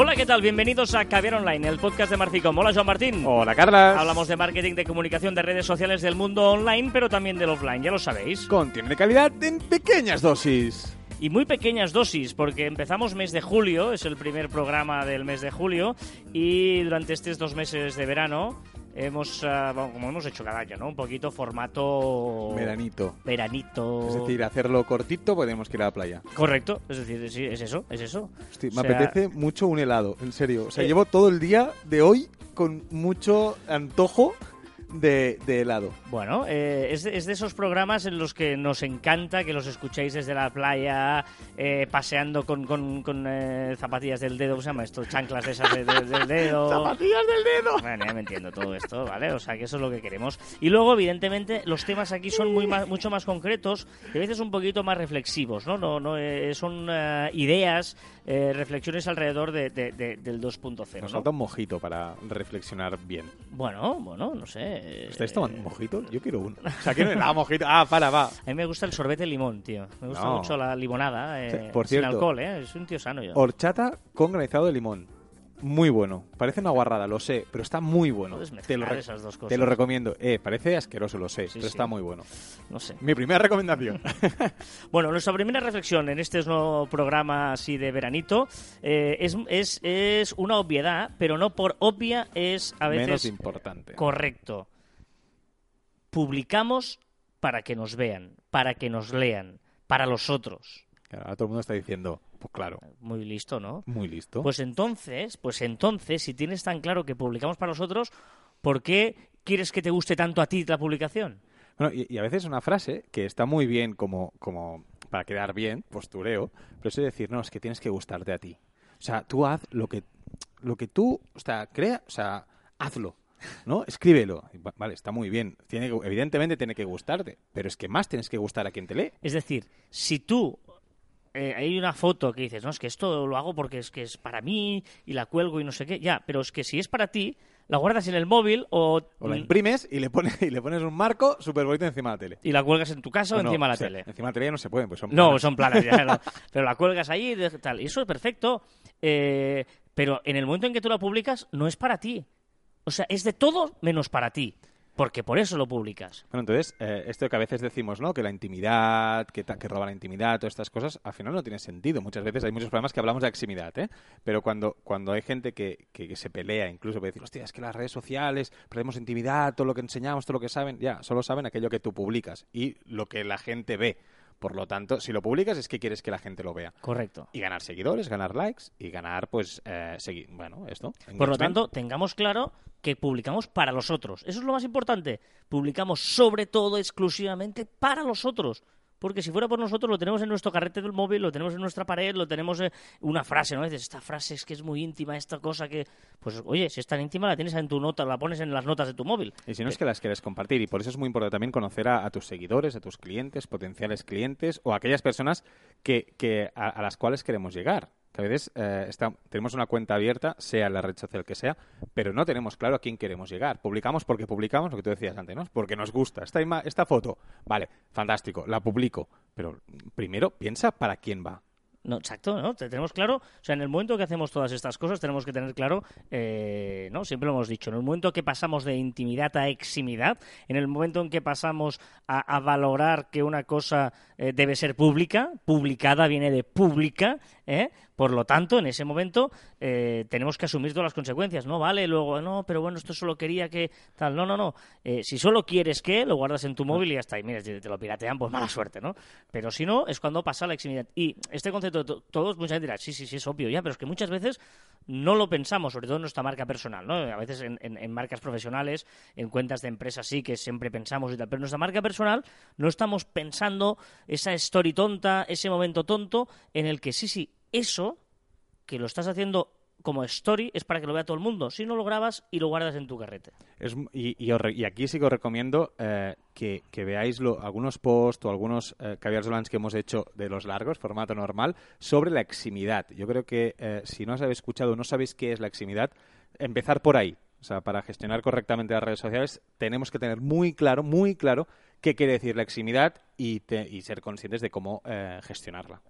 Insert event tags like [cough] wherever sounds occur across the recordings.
Hola, ¿qué tal? Bienvenidos a Caviar Online, el podcast de Marficom. Hola, Joan Martín. Hola, Carla. Hablamos de marketing, de comunicación, de redes sociales del mundo online, pero también del offline, ya lo sabéis. Contiene de calidad en pequeñas dosis. Y muy pequeñas dosis, porque empezamos mes de julio, es el primer programa del mes de julio, y durante estos dos meses de verano hemos, bueno, como hemos hecho cada año, ¿no? Un poquito formato... Veranito. Veranito. Es decir, hacerlo cortito podemos que ir a la playa. Correcto, es decir, sí, es eso, es eso. Hostia, O me sea, apetece mucho un helado, en serio. O sea, Eh. llevo todo el día de hoy con mucho antojo de, de helado. Bueno, eh, es, de, es de esos programas en los que nos encanta que los escuchéis desde la playa, eh, paseando con, con, con, eh, zapatillas del dedo, ¿cómo se llama esto? Chanclas de esas de- de- del dedo. [laughs] ¡Zapatillas del dedo! Bueno, ya me entiendo todo esto, ¿vale? O sea, que eso es lo que queremos. Y luego, evidentemente, los temas aquí son muy más- mucho más concretos y a veces un poquito más reflexivos, ¿no? no, no eh, son eh, ideas, eh, reflexiones alrededor de- de- de- del 2.0, Nos ¿no? falta un mojito para reflexionar bien. Bueno, bueno, no sé. ¿Estáis tomando un mojito? Yo quiero uno. O sea, ¿quién me da mojito? Ah, para, va. A mí me gusta el sorbete de limón, tío. Me gusta No. mucho la limonada. eh, Sí, por sin cierto. alcohol, ¿eh? Es un tío sano yo. Horchata con granizado de limón. Muy bueno. Parece una guarrada, lo sé, pero está muy bueno. Te lo, esas dos cosas. te lo recomiendo. Eh, parece asqueroso, lo sé, Sí, pero sí. está muy bueno. No sé. Mi primera recomendación. [laughs] Bueno, nuestra primera reflexión en este nuevo programa así de veranito eh, es, es, es una obviedad, pero no por obvia es a Menos veces importante. correcto. Publicamos para que nos vean, para que nos lean, para los otros. Claro, ahora todo el mundo está diciendo, pues claro, Muy listo, ¿no? muy listo. Pues entonces, pues entonces, si tienes tan claro que publicamos para los otros, ¿por qué quieres que te guste tanto a ti la publicación? Bueno, y, y a veces una frase que está muy bien como, como para quedar bien, postureo, pero eso de decir, no, es que tienes que gustarte a ti. O sea, tú haz lo que, lo que tú, o sea, crea, o sea, hazlo, ¿no? Escríbelo. Vale, está muy bien. Tiene que- evidentemente tiene que gustarte, pero es que más tienes que gustar a quien te lee. Es decir, si tú eh, hay una foto que dices, no, es que esto lo hago porque es que es para mí y la cuelgo y no sé qué, ya, pero es que si es para ti, la guardas en el móvil o, O la imprimes y le pones, y le pones un marco súper bonito encima de la tele. y la cuelgas en tu casa o No, encima de la o sea, tele. Encima de la tele ya no se pueden, pues son No, planas. son planas, ya, no. [laughs] pero la cuelgas ahí y tal. Y eso es perfecto. Eh, pero en el momento en que tú la publicas, no es para ti. O sea, es de todo menos para ti. Porque por eso lo publicas. Bueno, entonces, eh, esto que a veces decimos, ¿no? Que la intimidad, que, que roba la intimidad, todas estas cosas, al final no tiene sentido. Muchas veces hay muchos programas que hablamos de eximidad, ¿eh? Pero cuando, cuando hay gente que, que- que se pelea, incluso puede decir, hostia, es que las redes sociales, perdemos intimidad, todo lo que enseñamos, todo lo que saben, ya, solo saben aquello que tú publicas y lo que la gente ve. Por lo tanto, si lo publicas es que quieres que la gente lo vea. Correcto. Y ganar seguidores, ganar likes y ganar, pues, eh, bueno, esto. Por lo tanto, tengamos claro que publicamos para los otros. Eso es lo más importante. Publicamos sobre todo, exclusivamente para los otros. Porque si fuera por nosotros, lo tenemos en nuestro carrete del móvil, lo tenemos en nuestra pared, lo tenemos eh, una frase, ¿no? Dices, esta frase es que es muy íntima, esta cosa que... Pues oye, si es tan íntima, la tienes en tu nota, la pones en las notas de tu móvil. Y si no es que las quieres compartir, y por eso es muy importante también conocer a, a tus seguidores, a tus clientes, potenciales clientes o a aquellas personas que, que a, a las cuales queremos llegar. Que a veces eh, está- tenemos una cuenta abierta, sea la red social que sea, pero no tenemos claro a quién queremos llegar. Publicamos porque publicamos, lo que tú decías antes, ¿no? Porque nos gusta. Esta, ima- esta foto, vale, fantástico, la publico. Pero primero piensa para quién va. No, exacto, ¿no? Te- Tenemos claro, o sea, en el momento que hacemos todas estas cosas tenemos que tener claro, eh, ¿no? Siempre lo hemos dicho, en el momento que pasamos de intimidad a eximidad, en el momento en que pasamos a, a valorar que una cosa eh, debe ser pública, publicada viene de pública, ¿eh? Por lo tanto, en ese momento eh, tenemos que asumir todas las consecuencias, ¿no? Vale, luego, no, pero bueno, esto solo quería que tal, no, no, no. Eh, si solo quieres que, lo guardas en tu móvil y ya está. Y mira, te lo piratean, pues mala suerte, ¿no? Pero si no, es cuando pasa la eximidad. Y este concepto, to- todos, mucha gente dirá, sí, sí, sí, es obvio ya, pero es que muchas veces no lo pensamos, sobre todo en nuestra marca personal, ¿no? A veces en, en- en marcas profesionales, en cuentas de empresas sí, que siempre pensamos y tal, pero en nuestra marca personal no estamos pensando esa story tonta, ese momento tonto en el que sí, sí, eso que lo estás haciendo como story es para que lo vea todo el mundo. Si no lo grabas y lo guardas en tu carrete. Y, aquí sí que os recomiendo eh, que, veáis lo- algunos posts o algunos eh, caviar Solans que hemos hecho de los largos, formato normal, sobre la eximidad. Yo creo que eh, si no os habéis escuchado no sabéis qué es la eximidad, empezar por ahí. O sea, para gestionar correctamente las redes sociales tenemos que tener muy claro, muy claro qué quiere decir la eximidad y, y ser conscientes de cómo eh, gestionarla.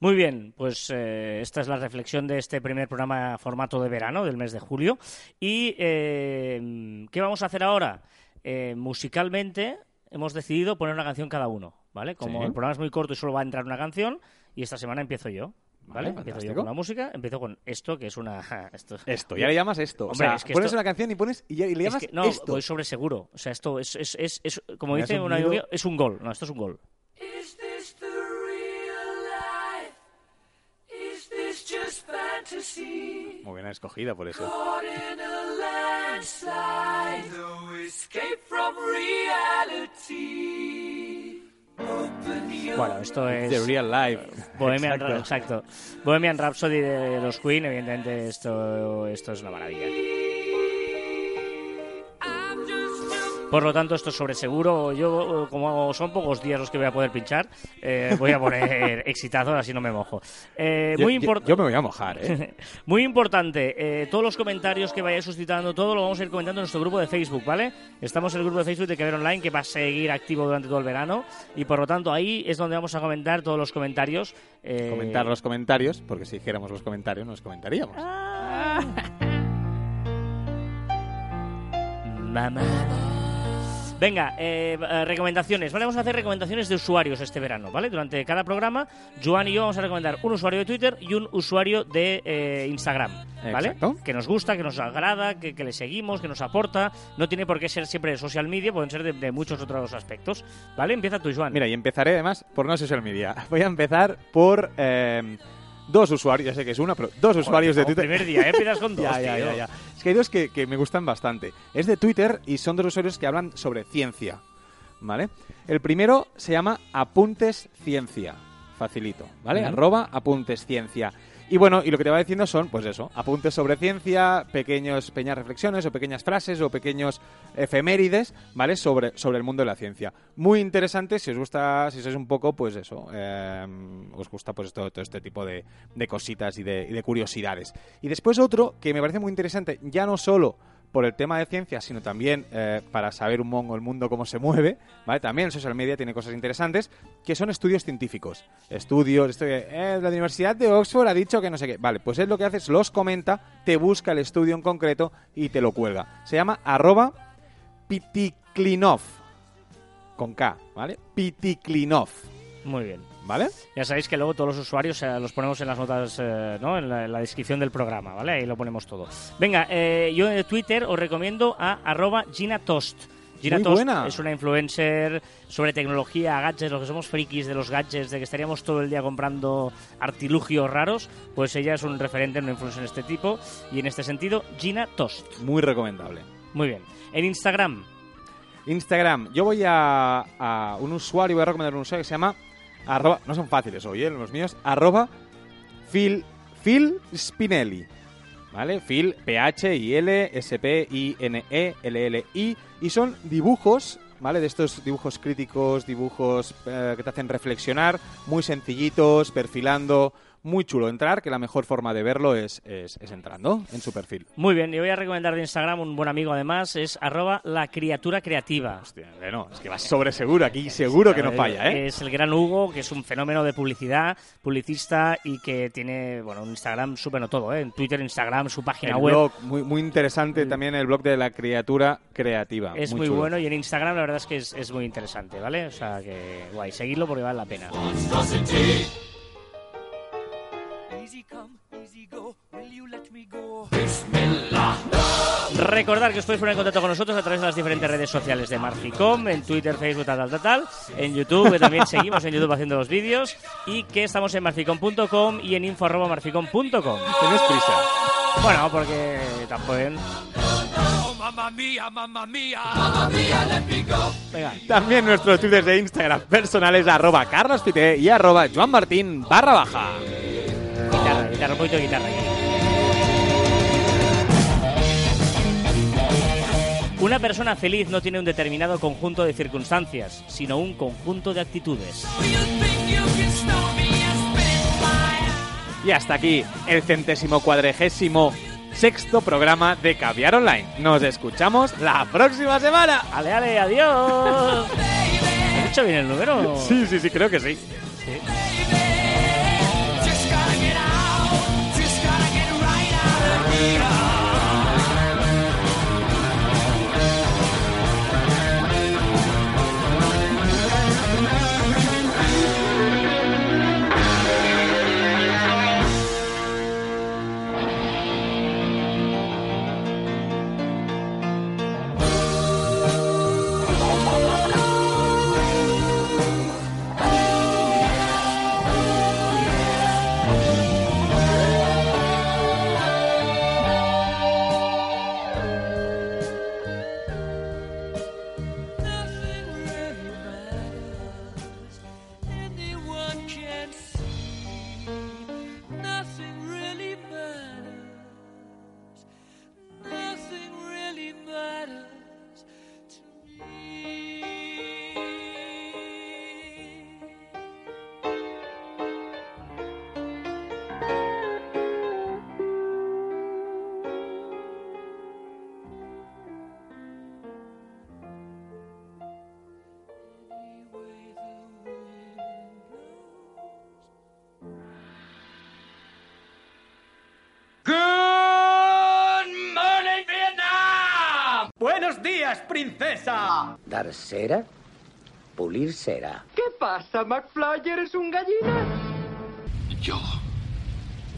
Muy bien, pues eh, esta es la reflexión de este primer programa formato de verano del mes de julio. ¿Y eh, qué vamos a hacer ahora? Eh, musicalmente hemos decidido poner una canción cada uno, ¿vale? Como Sí. el programa es muy corto y solo va a entrar una canción, y esta semana empiezo yo, ¿vale? Vale, empiezo yo con la música, empiezo con esto, que es una... [laughs] Esto, Esto, ya le llamas esto. Hombre, o sea, es que pones esto- una canción y pones y, le Es llamas que- no, esto. voy sobre seguro. O sea, esto es, es, es, es- como Me dice has un amigo hundido. mío, es un gol. No, esto es un gol. Muy bien escogida por eso. Bueno, esto es... The real life. Bohemian Exacto. Exacto. Bohemian Rhapsody de los Queen, evidentemente esto, esto es una maravilla. Por lo tanto, esto es sobre seguro. Yo, como son pocos días los que voy a poder pinchar, eh, voy a poner [laughs] excitado, así no me mojo. Eh, Yo- muy yo, importante. yo me voy a mojar, ¿eh? [laughs] Muy importante, eh, todos los comentarios que vayáis suscitando, todo lo vamos a ir comentando en nuestro grupo de Facebook, ¿vale? Estamos en el grupo de Facebook de Quever Online, que va a seguir activo durante todo el verano, y por lo tanto ahí es donde vamos a comentar todos los comentarios. eh, Comentar los comentarios, porque si dijéramos los comentarios, nos comentaríamos. Ah. Mamá. Venga, eh, eh, recomendaciones. Vale, vamos a hacer recomendaciones de usuarios este verano, ¿vale? Durante cada programa, Joan y yo vamos a recomendar un usuario de Twitter y un usuario de eh, Instagram, ¿vale? Exacto. Que nos gusta, que nos agrada, que, que le seguimos, que nos aporta. No tiene por qué ser siempre de social media, pueden ser de, de muchos otros aspectos, ¿vale? Empieza tú, Joan. Mira, y empezaré además por no social media. [laughs] Voy a empezar por eh, dos usuarios, ya sé que es uno, pero dos usuarios de Twitter. primer día, ¿eh? empiezas con [laughs] dos, ya, ya, ya, ya. Es que hay dos que, que me gustan bastante. Es de Twitter y son dos usuarios que hablan sobre ciencia. ¿Vale? El primero se llama Apuntes Ciencia. Facilito, ¿vale? Arroba Apuntes Ciencia. Y bueno, y lo que te va diciendo son, pues eso, apuntes sobre ciencia, pequeños, pequeñas reflexiones o pequeñas frases o pequeños efemérides, ¿vale? Sobre, sobre el mundo de la ciencia. Muy interesante si os gusta, si sois un poco, pues eso, eh, os gusta pues todo, todo este tipo de, de cositas y de, y de curiosidades. Y después otro que me parece muy interesante, ya no solo por el tema de ciencia, sino también eh, para saber un mongo el mundo cómo se mueve, ¿vale? También social media tiene cosas interesantes, que son estudios científicos. Estudios, esto de, eh, la Universidad de Oxford ha dicho que no sé qué. Vale, pues es lo que haces, los comenta, te busca el estudio en concreto y te lo cuelga. Se llama arroba pitiklinov, con K, ¿vale? Pitiklinov, Muy bien. ¿vale? Ya sabéis que luego todos los usuarios eh, los ponemos en las notas, eh, ¿no? En la, en la descripción del programa, ¿vale? Ahí lo ponemos todo. Venga, eh, yo de Twitter os recomiendo a arroba Gina Tost. Gina Muy Tost buena. es una influencer sobre tecnología, gadgets, los que somos frikis de los gadgets, de que estaríamos todo el día comprando artilugios raros, pues ella es un referente, una influencer de este tipo. Y en este sentido, Gina Tost. Muy recomendable. Muy bien. En Instagram, Instagram, yo voy a, a un usuario, voy a recomendar un usuario que se llama, arroba, no son fáciles hoy, ¿eh? los míos, arroba Phil, Phil Spinelli, ¿vale? Phil, P-H-I-L, S-P-I-N-E-L-L-I, y son dibujos, ¿vale? De estos dibujos críticos, dibujos eh, que te hacen reflexionar, muy sencillitos, perfilando, muy chulo entrar, que la mejor forma de verlo es, es, es entrando en su perfil. muy bien. Y voy a recomendar de Instagram un buen amigo además, es arroba la criatura creativa. Hostia, no, es que vas sobre seguro, aquí seguro que no falla, ¿eh? Es el gran Hugo, que es un fenómeno de publicidad, publicista y que tiene, bueno, un Instagram súper no todo, ¿eh? En Twitter, Instagram, su página El web. blog, muy, muy interesante también el blog de la criatura creativa. Es muy, bueno y en Instagram la verdad es que es, es muy interesante, ¿vale? O sea que, guay, seguidlo porque vale la pena. Recordar que os podéis poner en contacto con nosotros a través de las diferentes redes sociales de Marficom, en Twitter, Facebook, tal, tal, tal, tal, en YouTube, que también seguimos en YouTube haciendo los vídeos, y que estamos en marficom.com y en info.marficom.com. Tienes prisa. Bueno, porque tampoco... Mamma mamma. Mamma. Venga, También nuestros twitters de Instagram personales arroba carlospite y arroba joanmartin barra baja. guitarra, guitarra, un poquito de guitarra aquí. Una persona feliz no tiene un determinado conjunto de circunstancias, sino un conjunto de actitudes. Y hasta aquí el centésimo cuadregésimo sexto programa de Caviar Online. Nos escuchamos la próxima semana. Ale, ale, adiós. [laughs] ¿Has hecho bien el número? Sí, sí, sí, creo que sí. Sí. Buenos días, princesa. Dar cera, pulir cera. ¿Qué pasa, McFly? ¿Eres un gallina? Yo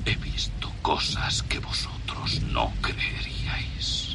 he visto cosas que vosotros no creeríais.